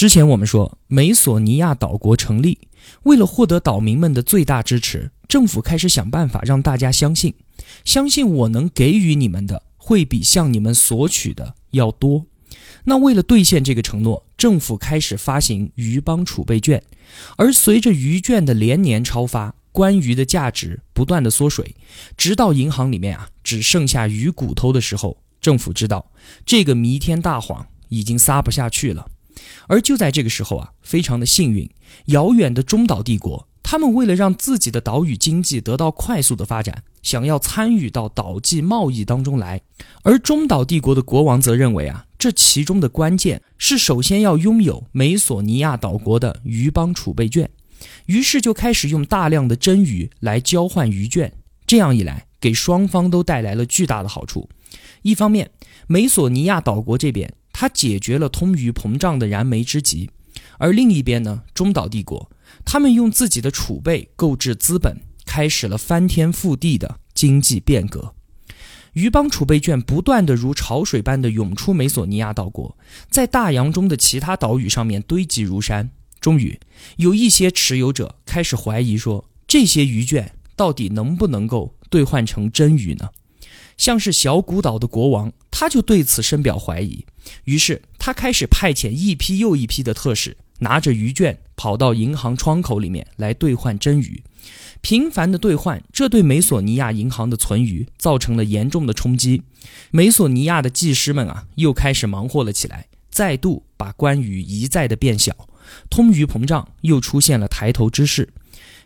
之前我们说，美索尼亚岛国成立，为了获得岛民们的最大支持，政府开始想办法让大家相信，相信我能给予你们的会比向你们索取的要多。那为了兑现这个承诺，政府开始发行鱼帮储备券，而随着鱼券的连年超发，关鱼的价值不断的缩水，直到银行里面啊只剩下鱼骨头的时候，政府知道这个弥天大谎已经撒不下去了。而就在这个时候啊，非常的幸运，遥远的中岛帝国，他们为了让自己的岛屿经济得到快速的发展，想要参与到岛际贸易当中来，而中岛帝国的国王则认为啊。这其中的关键是，首先要拥有美索尼亚岛国的鱼帮储备券，于是就开始用大量的真鱼来交换鱼券。这样一来，给双方都带来了巨大的好处。一方面，美索尼亚岛国这边它解决了通鱼膨胀的燃眉之急；而另一边呢，中岛帝国他们用自己的储备购置资本，开始了翻天覆地的经济变革。鱼帮储备券不断的如潮水般的涌出美索尼亚岛国，在大洋中的其他岛屿上面堆积如山。终于，有一些持有者开始怀疑说，这些鱼券到底能不能够兑换成真鱼呢？像是小古岛的国王，他就对此深表怀疑。于是，他开始派遣一批又一批的特使，拿着鱼券跑到银行窗口里面来兑换真鱼。频繁的兑换，这对美索尼亚银行的存余造成了严重的冲击。美索尼亚的技师们啊，又开始忙活了起来，再度把关羽一再的变小，通鱼膨胀又出现了抬头之势。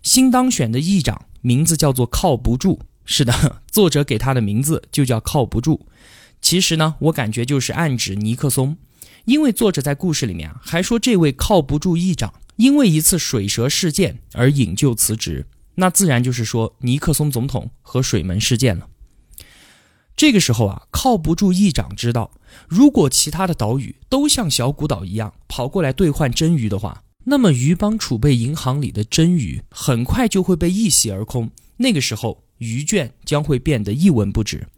新当选的议长名字叫做靠不住，是的，作者给他的名字就叫靠不住。其实呢，我感觉就是暗指尼克松，因为作者在故事里面啊，还说这位靠不住议长因为一次水蛇事件而引咎辞职。那自然就是说尼克松总统和水门事件了。这个时候啊，靠不住议长知道，如果其他的岛屿都像小古岛一样跑过来兑换真鱼的话，那么鱼帮储备银行里的真鱼很快就会被一洗而空。那个时候，鱼券将会变得一文不值。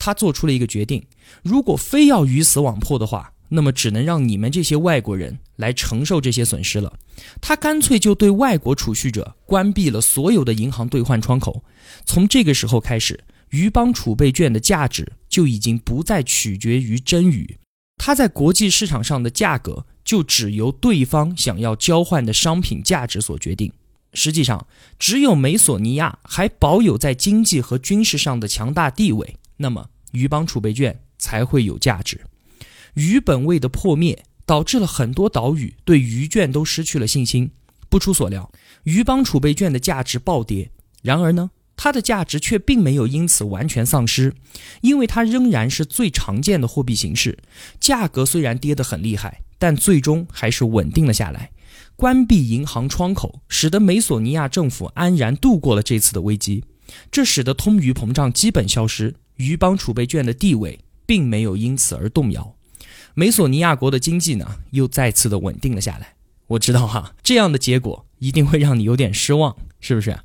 他做出了一个决定：如果非要鱼死网破的话。那么只能让你们这些外国人来承受这些损失了。他干脆就对外国储蓄者关闭了所有的银行兑换窗口。从这个时候开始，鱼帮储备券的价值就已经不再取决于真鱼，它在国际市场上的价格就只由对方想要交换的商品价值所决定。实际上，只有美索尼亚还保有在经济和军事上的强大地位，那么鱼帮储备券才会有价值。鱼本位的破灭，导致了很多岛屿对鱼券都失去了信心。不出所料，鱼帮储备券的价值暴跌。然而呢，它的价值却并没有因此完全丧失，因为它仍然是最常见的货币形式。价格虽然跌得很厉害，但最终还是稳定了下来。关闭银行窗口，使得美索尼亚政府安然度过了这次的危机。这使得通鱼膨胀基本消失，鱼帮储备券的地位并没有因此而动摇。美索尼亚国的经济呢，又再次的稳定了下来。我知道哈，这样的结果一定会让你有点失望，是不是？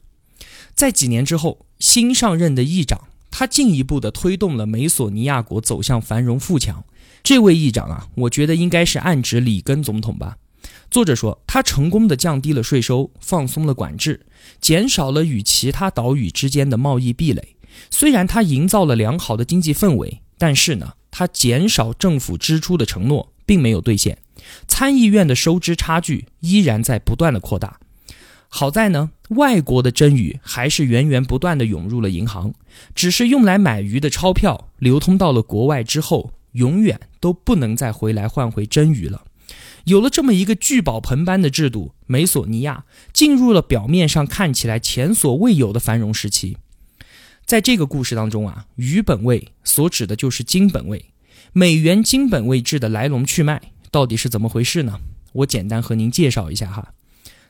在几年之后，新上任的议长，他进一步的推动了美索尼亚国走向繁荣富强。这位议长啊，我觉得应该是暗指里根总统吧。作者说，他成功的降低了税收，放松了管制，减少了与其他岛屿之间的贸易壁垒。虽然他营造了良好的经济氛围，但是呢？他减少政府支出的承诺并没有兑现，参议院的收支差距依然在不断的扩大。好在呢，外国的真鱼还是源源不断的涌入了银行，只是用来买鱼的钞票流通到了国外之后，永远都不能再回来换回真鱼了。有了这么一个聚宝盆般的制度，美索尼亚进入了表面上看起来前所未有的繁荣时期。在这个故事当中啊，鱼本位所指的就是金本位。美元金本位制的来龙去脉到底是怎么回事呢？我简单和您介绍一下哈。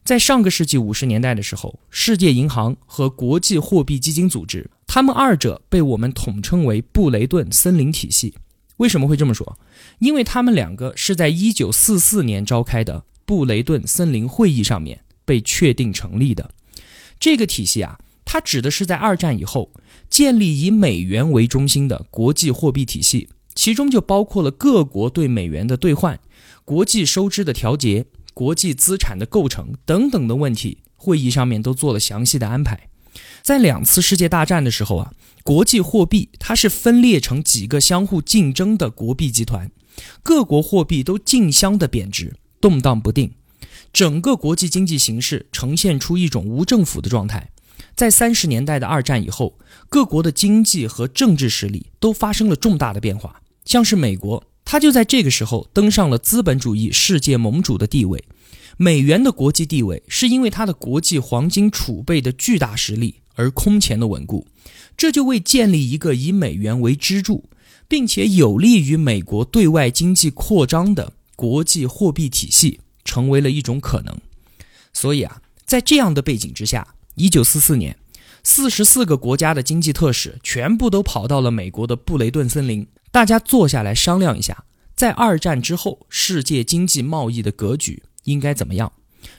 在上个世纪五十年代的时候，世界银行和国际货币基金组织，他们二者被我们统称为布雷顿森林体系。为什么会这么说？因为他们两个是在一九四四年召开的布雷顿森林会议上面被确定成立的。这个体系啊，它指的是在二战以后建立以美元为中心的国际货币体系，其中就包括了各国对美元的兑换、国际收支的调节。国际资产的构成等等的问题，会议上面都做了详细的安排。在两次世界大战的时候啊，国际货币它是分裂成几个相互竞争的国币集团，各国货币都竞相的贬值，动荡不定，整个国际经济形势呈现出一种无政府的状态。在三十年代的二战以后，各国的经济和政治实力都发生了重大的变化，像是美国。它就在这个时候登上了资本主义世界盟主的地位。美元的国际地位是因为它的国际黄金储备的巨大实力而空前的稳固，这就为建立一个以美元为支柱，并且有利于美国对外经济扩张的国际货币体系成为了一种可能。所以啊，在这样的背景之下，一九四四年，四十四个国家的经济特使全部都跑到了美国的布雷顿森林。大家坐下来商量一下，在二战之后，世界经济贸易的格局应该怎么样？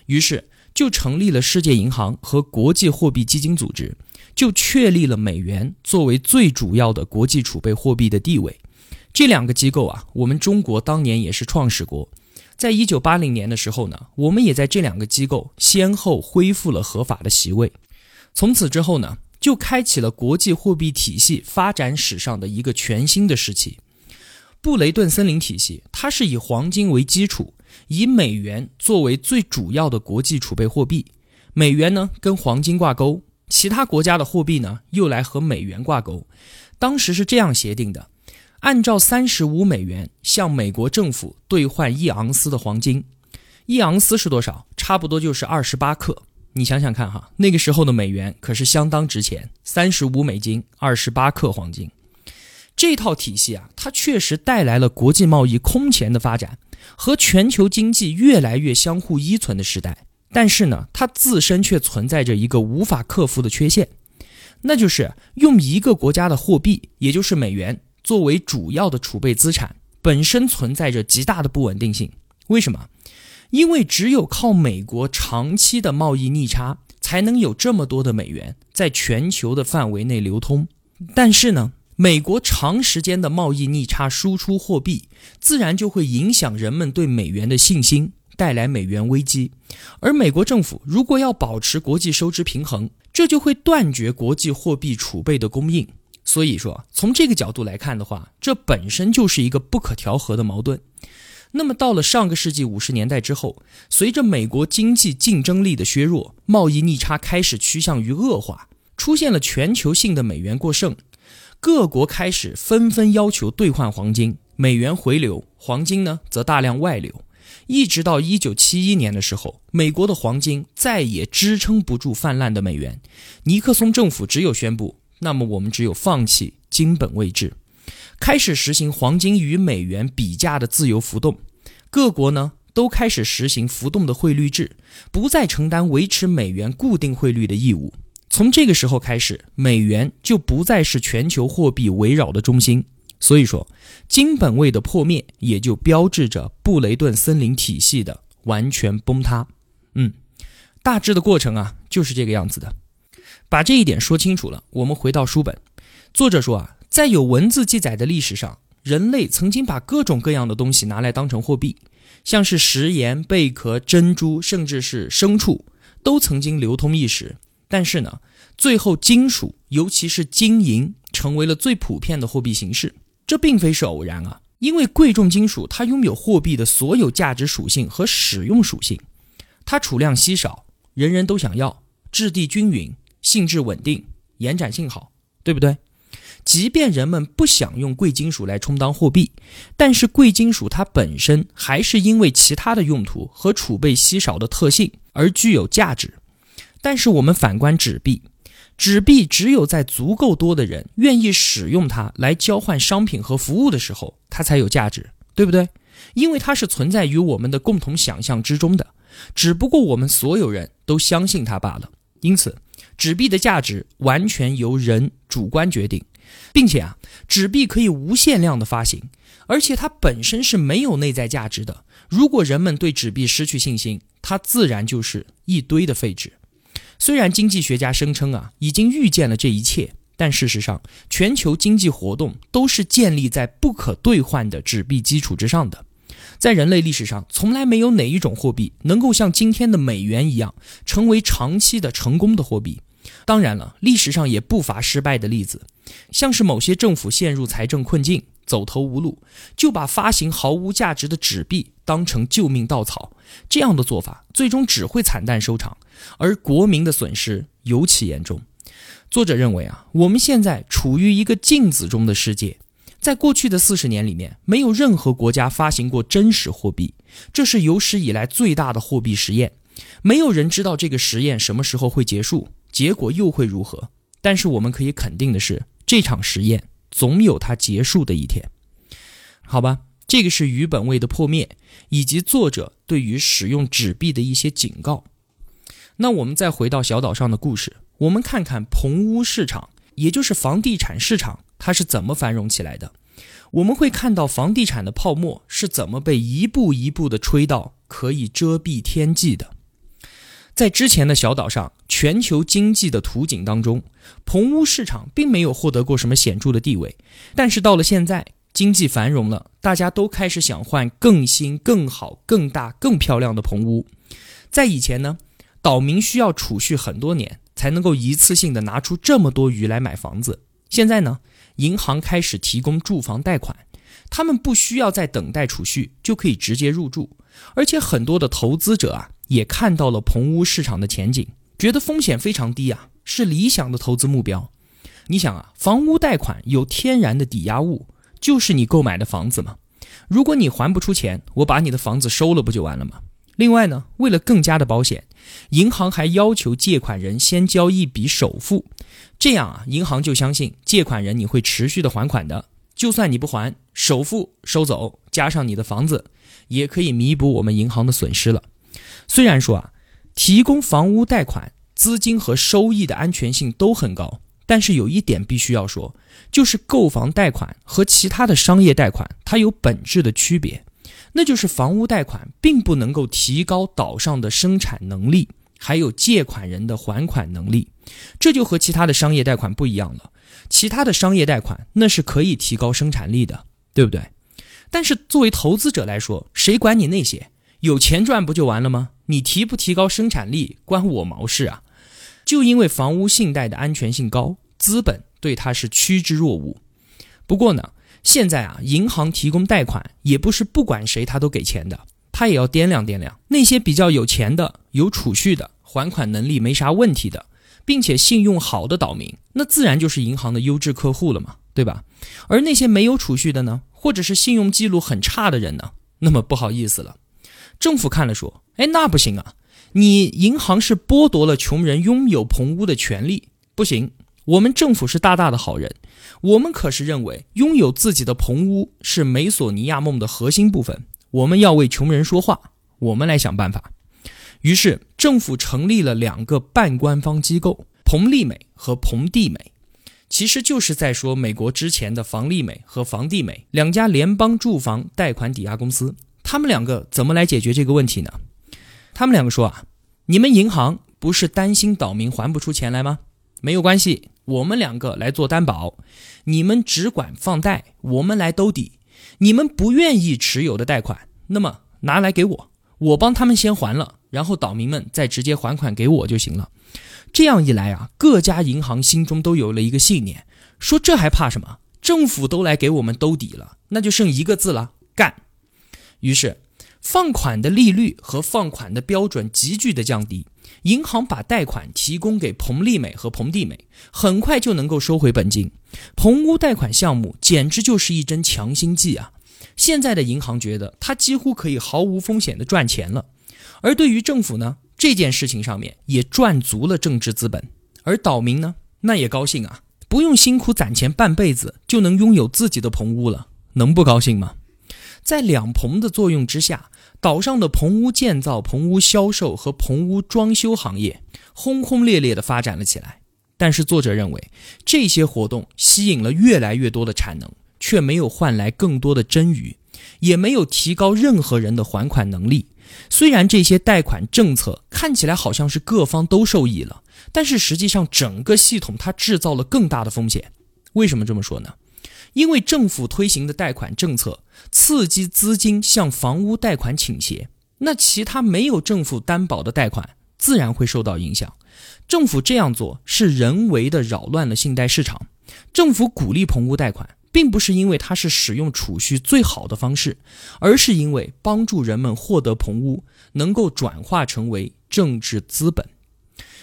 于是就成立了世界银行和国际货币基金组织，就确立了美元作为最主要的国际储备货币的地位。这两个机构啊，我们中国当年也是创始国，在一九八零年的时候呢，我们也在这两个机构先后恢复了合法的席位。从此之后呢？就开启了国际货币体系发展史上的一个全新的时期。布雷顿森林体系，它是以黄金为基础，以美元作为最主要的国际储备货币。美元呢跟黄金挂钩，其他国家的货币呢又来和美元挂钩。当时是这样协定的：按照三十五美元向美国政府兑换一盎司的黄金，一盎司是多少？差不多就是二十八克。你想想看哈，那个时候的美元可是相当值钱，三十五美金，二十八克黄金。这套体系啊，它确实带来了国际贸易空前的发展和全球经济越来越相互依存的时代。但是呢，它自身却存在着一个无法克服的缺陷，那就是用一个国家的货币，也就是美元作为主要的储备资产，本身存在着极大的不稳定性。为什么？因为只有靠美国长期的贸易逆差，才能有这么多的美元在全球的范围内流通。但是呢，美国长时间的贸易逆差输出货币，自然就会影响人们对美元的信心，带来美元危机。而美国政府如果要保持国际收支平衡，这就会断绝国际货币储备的供应。所以说，从这个角度来看的话，这本身就是一个不可调和的矛盾。那么到了上个世纪五十年代之后，随着美国经济竞争力的削弱，贸易逆差开始趋向于恶化，出现了全球性的美元过剩，各国开始纷纷要求兑换黄金，美元回流，黄金呢则大量外流，一直到一九七一年的时候，美国的黄金再也支撑不住泛滥的美元，尼克松政府只有宣布，那么我们只有放弃金本位制。开始实行黄金与美元比价的自由浮动，各国呢都开始实行浮动的汇率制，不再承担维持美元固定汇率的义务。从这个时候开始，美元就不再是全球货币围绕的中心。所以说，金本位的破灭也就标志着布雷顿森林体系的完全崩塌。嗯，大致的过程啊就是这个样子的。把这一点说清楚了，我们回到书本，作者说啊。在有文字记载的历史上，人类曾经把各种各样的东西拿来当成货币，像是食盐、贝壳、珍珠，甚至是牲畜，都曾经流通一时。但是呢，最后金属，尤其是金银，成为了最普遍的货币形式。这并非是偶然啊，因为贵重金属它拥有货币的所有价值属性和使用属性，它储量稀少，人人都想要，质地均匀，性质稳定，延展性好，对不对？即便人们不想用贵金属来充当货币，但是贵金属它本身还是因为其他的用途和储备稀少的特性而具有价值。但是我们反观纸币，纸币只有在足够多的人愿意使用它来交换商品和服务的时候，它才有价值，对不对？因为它是存在于我们的共同想象之中的，只不过我们所有人都相信它罢了。因此，纸币的价值完全由人主观决定，并且啊，纸币可以无限量的发行，而且它本身是没有内在价值的。如果人们对纸币失去信心，它自然就是一堆的废纸。虽然经济学家声称啊，已经预见了这一切。但事实上，全球经济活动都是建立在不可兑换的纸币基础之上的。在人类历史上，从来没有哪一种货币能够像今天的美元一样，成为长期的成功的货币。当然了，历史上也不乏失败的例子，像是某些政府陷入财政困境，走投无路，就把发行毫无价值的纸币当成救命稻草。这样的做法最终只会惨淡收场，而国民的损失尤其严重。作者认为啊，我们现在处于一个镜子中的世界，在过去的四十年里面，没有任何国家发行过真实货币，这是有史以来最大的货币实验。没有人知道这个实验什么时候会结束，结果又会如何。但是我们可以肯定的是，这场实验总有它结束的一天。好吧，这个是鱼本位的破灭，以及作者对于使用纸币的一些警告。那我们再回到小岛上的故事。我们看看棚屋市场，也就是房地产市场，它是怎么繁荣起来的？我们会看到房地产的泡沫是怎么被一步一步的吹到可以遮蔽天际的。在之前的小岛上，全球经济的图景当中，棚屋市场并没有获得过什么显著的地位。但是到了现在，经济繁荣了，大家都开始想换更新、更好、更大、更漂亮的棚屋。在以前呢，岛民需要储蓄很多年。才能够一次性的拿出这么多鱼来买房子。现在呢，银行开始提供住房贷款，他们不需要再等待储蓄，就可以直接入住。而且很多的投资者啊，也看到了棚屋市场的前景，觉得风险非常低啊，是理想的投资目标。你想啊，房屋贷款有天然的抵押物，就是你购买的房子嘛。如果你还不出钱，我把你的房子收了，不就完了吗？另外呢，为了更加的保险，银行还要求借款人先交一笔首付，这样啊，银行就相信借款人你会持续的还款的。就算你不还，首付收走，加上你的房子，也可以弥补我们银行的损失了。虽然说啊，提供房屋贷款资金和收益的安全性都很高，但是有一点必须要说，就是购房贷款和其他的商业贷款它有本质的区别。那就是房屋贷款并不能够提高岛上的生产能力，还有借款人的还款能力，这就和其他的商业贷款不一样了。其他的商业贷款那是可以提高生产力的，对不对？但是作为投资者来说，谁管你那些？有钱赚不就完了吗？你提不提高生产力关我毛事啊？就因为房屋信贷的安全性高，资本对它是趋之若鹜。不过呢？现在啊，银行提供贷款也不是不管谁他都给钱的，他也要掂量掂量那些比较有钱的、有储蓄的、还款能力没啥问题的，并且信用好的岛民，那自然就是银行的优质客户了嘛，对吧？而那些没有储蓄的呢，或者是信用记录很差的人呢，那么不好意思了，政府看了说，哎，那不行啊，你银行是剥夺了穷人拥有棚屋的权利，不行。我们政府是大大的好人，我们可是认为拥有自己的棚屋是美索尼亚梦的核心部分。我们要为穷人说话，我们来想办法。于是政府成立了两个半官方机构：彭利美和彭地美，其实就是在说美国之前的房利美和房地美两家联邦住房贷款抵押公司。他们两个怎么来解决这个问题呢？他们两个说啊，你们银行不是担心岛民还不出钱来吗？没有关系。我们两个来做担保，你们只管放贷，我们来兜底。你们不愿意持有的贷款，那么拿来给我，我帮他们先还了，然后岛民们再直接还款给我就行了。这样一来啊，各家银行心中都有了一个信念，说这还怕什么？政府都来给我们兜底了，那就剩一个字了，干。于是。放款的利率和放款的标准急剧的降低，银行把贷款提供给彭丽美和彭地美，很快就能够收回本金。棚屋贷款项目简直就是一针强心剂啊！现在的银行觉得它几乎可以毫无风险的赚钱了，而对于政府呢，这件事情上面也赚足了政治资本，而岛民呢，那也高兴啊，不用辛苦攒钱半辈子就能拥有自己的棚屋了，能不高兴吗？在两棚的作用之下。岛上的棚屋建造、棚屋销售和棚屋装修行业轰轰烈烈地发展了起来。但是作者认为，这些活动吸引了越来越多的产能，却没有换来更多的真鱼，也没有提高任何人的还款能力。虽然这些贷款政策看起来好像是各方都受益了，但是实际上整个系统它制造了更大的风险。为什么这么说呢？因为政府推行的贷款政策刺激资金向房屋贷款倾斜，那其他没有政府担保的贷款自然会受到影响。政府这样做是人为的扰乱了信贷市场。政府鼓励棚屋贷款。并不是因为它是使用储蓄最好的方式，而是因为帮助人们获得棚屋能够转化成为政治资本。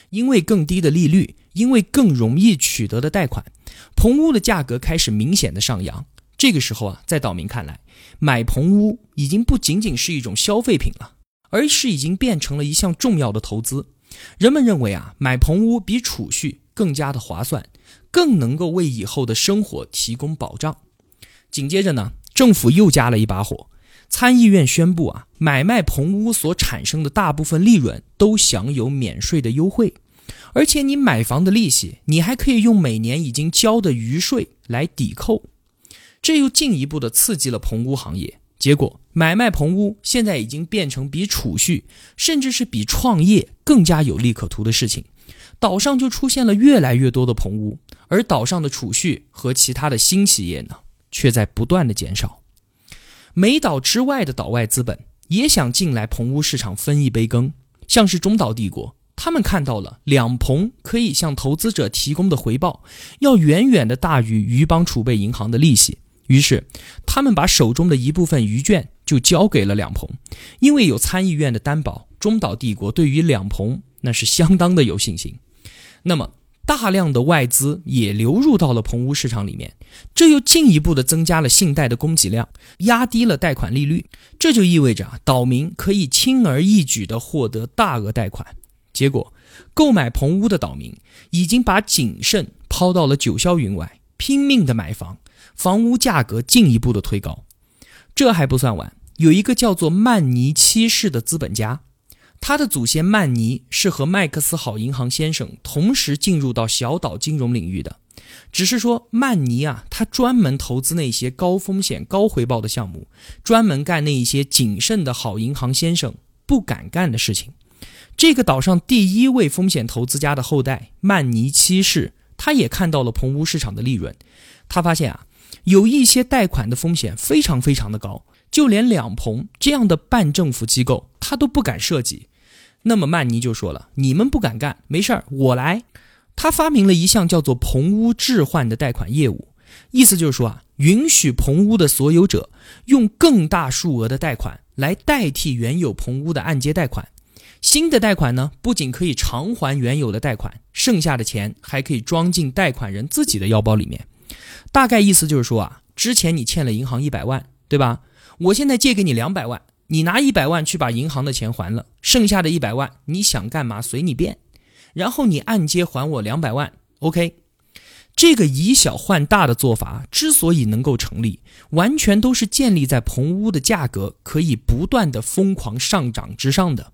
因为更低的利率，因为更容易取得的贷款，棚屋的价格开始明显的上扬。这个时候啊，在岛民看来，买棚屋已经不仅仅是一种消费品了，而是已经变成了一项重要的投资。人们认为啊，买棚屋比储蓄更加的划算。更能够为以后的生活提供保障。紧接着呢，政府又加了一把火，参议院宣布啊，买卖棚屋所产生的大部分利润都享有免税的优惠，而且你买房的利息，你还可以用每年已经交的余税来抵扣。这又进一步的刺激了棚屋行业。结果，买卖棚屋现在已经变成比储蓄，甚至是比创业更加有利可图的事情。岛上就出现了越来越多的棚屋。而岛上的储蓄和其他的新企业呢，却在不断的减少。美岛之外的岛外资本也想进来棚屋市场分一杯羹，像是中岛帝国，他们看到了两棚可以向投资者提供的回报要远远的大于余邦储备银行的利息，于是他们把手中的一部分余券就交给了两棚，因为有参议院的担保，中岛帝国对于两棚那是相当的有信心。那么。大量的外资也流入到了棚屋市场里面，这又进一步的增加了信贷的供给量，压低了贷款利率。这就意味着，岛民可以轻而易举的获得大额贷款。结果，购买棚屋的岛民已经把谨慎抛到了九霄云外，拼命的买房，房屋价格进一步的推高。这还不算完，有一个叫做曼尼七世的资本家。他的祖先曼尼是和麦克斯好银行先生同时进入到小岛金融领域的，只是说曼尼啊，他专门投资那些高风险高回报的项目，专门干那一些谨慎的好银行先生不敢干的事情。这个岛上第一位风险投资家的后代曼尼七世，他也看到了棚屋市场的利润，他发现啊，有一些贷款的风险非常非常的高，就连两棚这样的半政府机构他都不敢涉及。那么曼尼就说了：“你们不敢干，没事儿，我来。”他发明了一项叫做棚屋置换的贷款业务，意思就是说啊，允许棚屋的所有者用更大数额的贷款来代替原有棚屋的按揭贷款。新的贷款呢，不仅可以偿还原有的贷款，剩下的钱还可以装进贷款人自己的腰包里面。大概意思就是说啊，之前你欠了银行一百万，对吧？我现在借给你两百万。你拿一百万去把银行的钱还了，剩下的一百万你想干嘛随你便，然后你按揭还我两百万，OK？这个以小换大的做法之所以能够成立，完全都是建立在棚屋的价格可以不断的疯狂上涨之上的。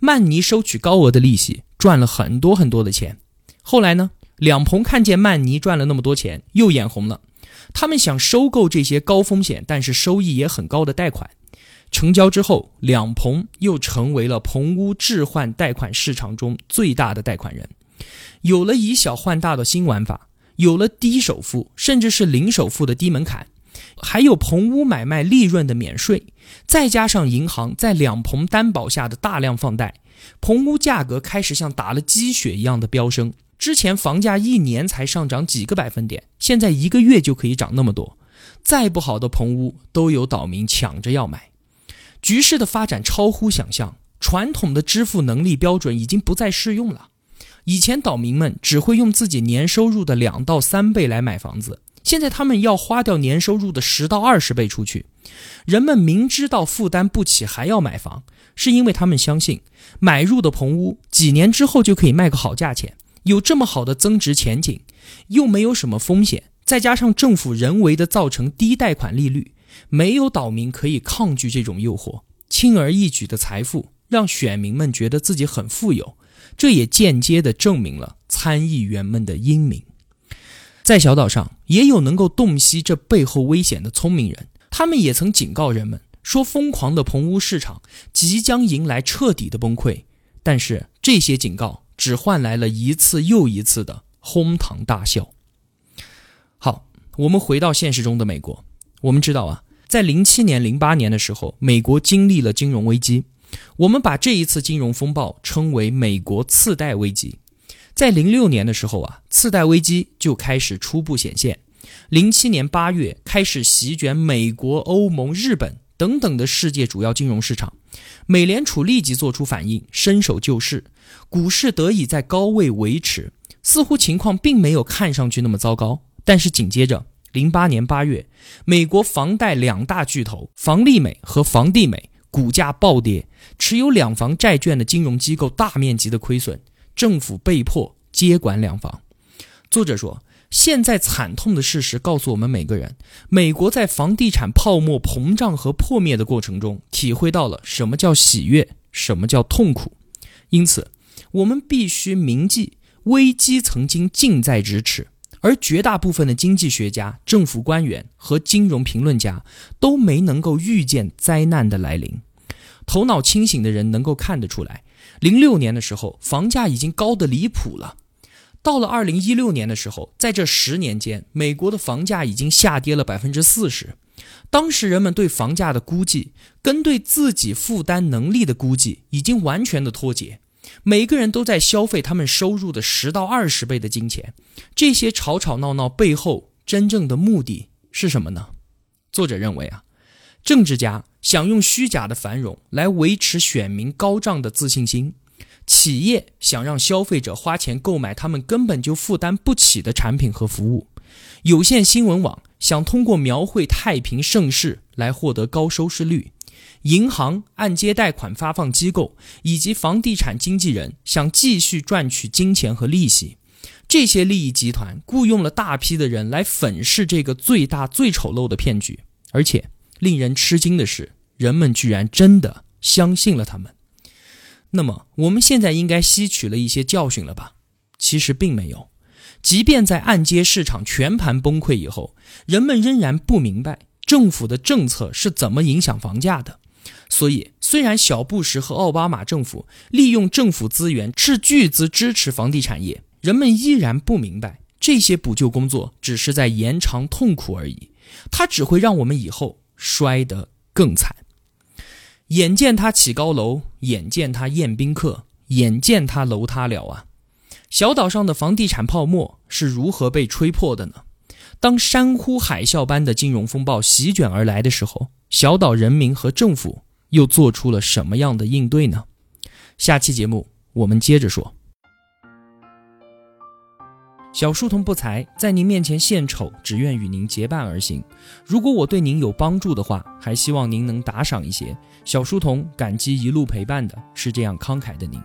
曼尼收取高额的利息，赚了很多很多的钱。后来呢，两棚看见曼尼赚了那么多钱，又眼红了，他们想收购这些高风险但是收益也很高的贷款。成交之后，两棚又成为了棚屋置换贷款市场中最大的贷款人。有了以小换大的新玩法，有了低首付甚至是零首付的低门槛，还有棚屋买卖利润的免税，再加上银行在两棚担保下的大量放贷，棚屋价格开始像打了鸡血一样的飙升。之前房价一年才上涨几个百分点，现在一个月就可以涨那么多。再不好的棚屋都有岛民抢着要买。局势的发展超乎想象，传统的支付能力标准已经不再适用了。以前岛民们只会用自己年收入的两到三倍来买房子，现在他们要花掉年收入的十到二十倍出去。人们明知道负担不起还要买房，是因为他们相信买入的棚屋几年之后就可以卖个好价钱，有这么好的增值前景，又没有什么风险，再加上政府人为的造成低贷款利率。没有岛民可以抗拒这种诱惑，轻而易举的财富让选民们觉得自己很富有，这也间接的证明了参议员们的英明。在小岛上，也有能够洞悉这背后危险的聪明人，他们也曾警告人们说，疯狂的棚屋市场即将迎来彻底的崩溃。但是这些警告只换来了一次又一次的哄堂大笑。好，我们回到现实中的美国，我们知道啊。在零七年、零八年的时候，美国经历了金融危机。我们把这一次金融风暴称为“美国次贷危机”。在零六年的时候啊，次贷危机就开始初步显现。零七年八月开始席卷美国、欧盟、日本等等的世界主要金融市场。美联储立即做出反应，伸手救市，股市得以在高位维持，似乎情况并没有看上去那么糟糕。但是紧接着，零八年八月，美国房贷两大巨头房利美和房地美股价暴跌，持有两房债券的金融机构大面积的亏损，政府被迫接管两房。作者说，现在惨痛的事实告诉我们每个人，美国在房地产泡沫膨胀和破灭的过程中，体会到了什么叫喜悦，什么叫痛苦。因此，我们必须铭记，危机曾经近在咫尺。而绝大部分的经济学家、政府官员和金融评论家都没能够预见灾难的来临。头脑清醒的人能够看得出来，零六年的时候房价已经高得离谱了。到了二零一六年的时候，在这十年间，美国的房价已经下跌了百分之四十。当时人们对房价的估计，跟对自己负担能力的估计已经完全的脱节。每个人都在消费他们收入的十到二十倍的金钱，这些吵吵闹闹背后真正的目的是什么呢？作者认为啊，政治家想用虚假的繁荣来维持选民高涨的自信心，企业想让消费者花钱购买他们根本就负担不起的产品和服务，有线新闻网想通过描绘太平盛世来获得高收视率。银行、按揭贷款发放机构以及房地产经纪人想继续赚取金钱和利息，这些利益集团雇佣了大批的人来粉饰这个最大最丑陋的骗局，而且令人吃惊的是，人们居然真的相信了他们。那么，我们现在应该吸取了一些教训了吧？其实并没有，即便在按揭市场全盘崩溃以后，人们仍然不明白政府的政策是怎么影响房价的。所以，虽然小布什和奥巴马政府利用政府资源斥巨资支持房地产业，人们依然不明白这些补救工作只是在延长痛苦而已，它只会让我们以后摔得更惨。眼见他起高楼，眼见他宴宾客，眼见他楼塌了啊！小岛上的房地产泡沫是如何被吹破的呢？当山呼海啸般的金融风暴席卷而来的时候。小岛人民和政府又做出了什么样的应对呢？下期节目我们接着说。小书童不才，在您面前献丑，只愿与您结伴而行。如果我对您有帮助的话，还希望您能打赏一些。小书童感激一路陪伴的是这样慷慨的您。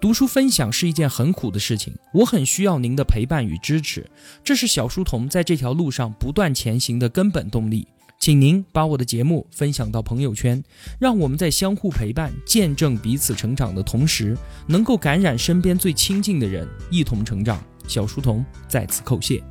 读书分享是一件很苦的事情，我很需要您的陪伴与支持，这是小书童在这条路上不断前行的根本动力。请您把我的节目分享到朋友圈，让我们在相互陪伴、见证彼此成长的同时，能够感染身边最亲近的人，一同成长。小书童在此叩谢。